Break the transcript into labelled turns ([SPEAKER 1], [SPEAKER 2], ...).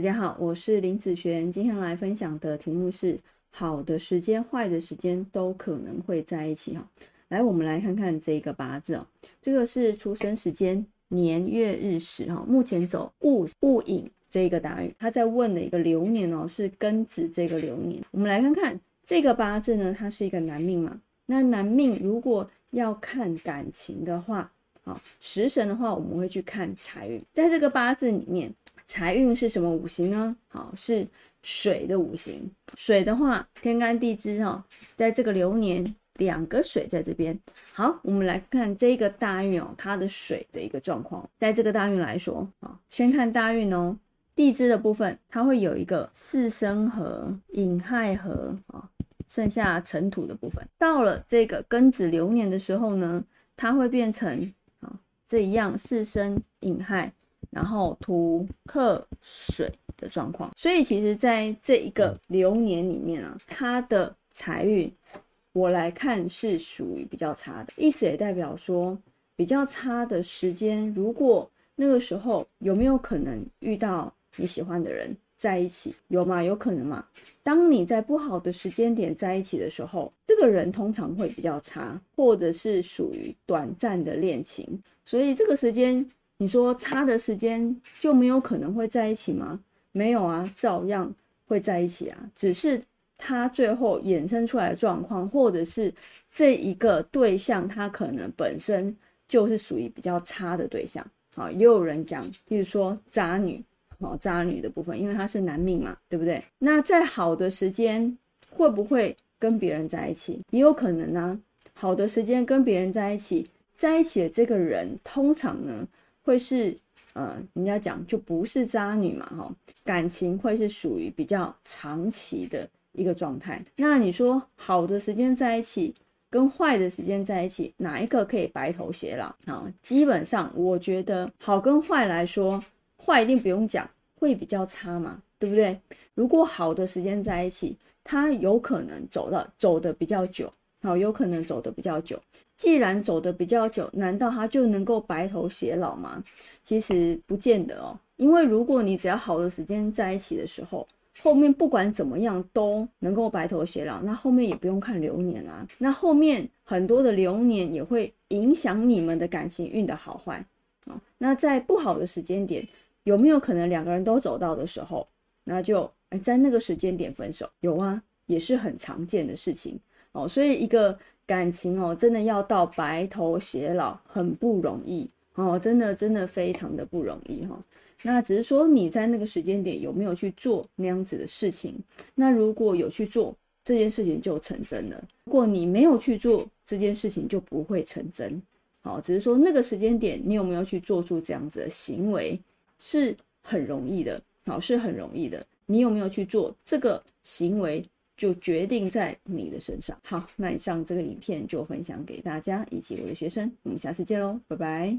[SPEAKER 1] 大家好，我是林子璇，今天来分享的题目是好的时间、坏的时间都可能会在一起哈。来，我们来看看这个八字哦，这个是出生时间、年月日时哈。目前走戊戊寅这个大运，他在问的一个流年哦，是庚子这个流年。我们来看看这个八字呢，它是一个男命嘛？那男命如果要看感情的话，好食神的话，我们会去看财运，在这个八字里面。财运是什么五行呢？好，是水的五行。水的话，天干地支哈，在这个流年两个水在这边。好，我们来看这个大运哦，它的水的一个状况。在这个大运来说啊，先看大运哦，地支的部分，它会有一个四生合、寅亥合啊，剩下尘土的部分。到了这个庚子流年的时候呢，它会变成啊这一样四生寅亥。然后土克水的状况，所以其实在这一个流年里面啊，它的财运我来看是属于比较差的，意思也代表说比较差的时间。如果那个时候有没有可能遇到你喜欢的人在一起？有吗？有可能吗？当你在不好的时间点在一起的时候，这个人通常会比较差，或者是属于短暂的恋情，所以这个时间。你说差的时间就没有可能会在一起吗？没有啊，照样会在一起啊。只是他最后衍生出来的状况，或者是这一个对象他可能本身就是属于比较差的对象。好，也有人讲，比如说渣女，好渣女的部分，因为他是男命嘛，对不对？那在好的时间会不会跟别人在一起？也有可能啊。好的时间跟别人在一起，在一起的这个人通常呢？会是呃，人家讲就不是渣女嘛，哈，感情会是属于比较长期的一个状态。那你说好的时间在一起，跟坏的时间在一起，哪一个可以白头偕老啊？基本上我觉得好跟坏来说，坏一定不用讲，会比较差嘛，对不对？如果好的时间在一起，他有可能走的走的比较久。好，有可能走的比较久。既然走的比较久，难道他就能够白头偕老吗？其实不见得哦。因为如果你只要好的时间在一起的时候，后面不管怎么样都能够白头偕老，那后面也不用看流年啊。那后面很多的流年也会影响你们的感情运的好坏啊。那在不好的时间点，有没有可能两个人都走到的时候，那就哎在那个时间点分手？有啊，也是很常见的事情。哦，所以一个感情哦，真的要到白头偕老很不容易哦，真的真的非常的不容易哈。那只是说你在那个时间点有没有去做那样子的事情？那如果有去做这件事情就成真了；如果你没有去做这件事情就不会成真。好，只是说那个时间点你有没有去做出这样子的行为是很容易的，好是很容易的。你有没有去做这个行为？就决定在你的身上。好，那以上这个影片就分享给大家以及我的学生，我们下次见喽，拜拜。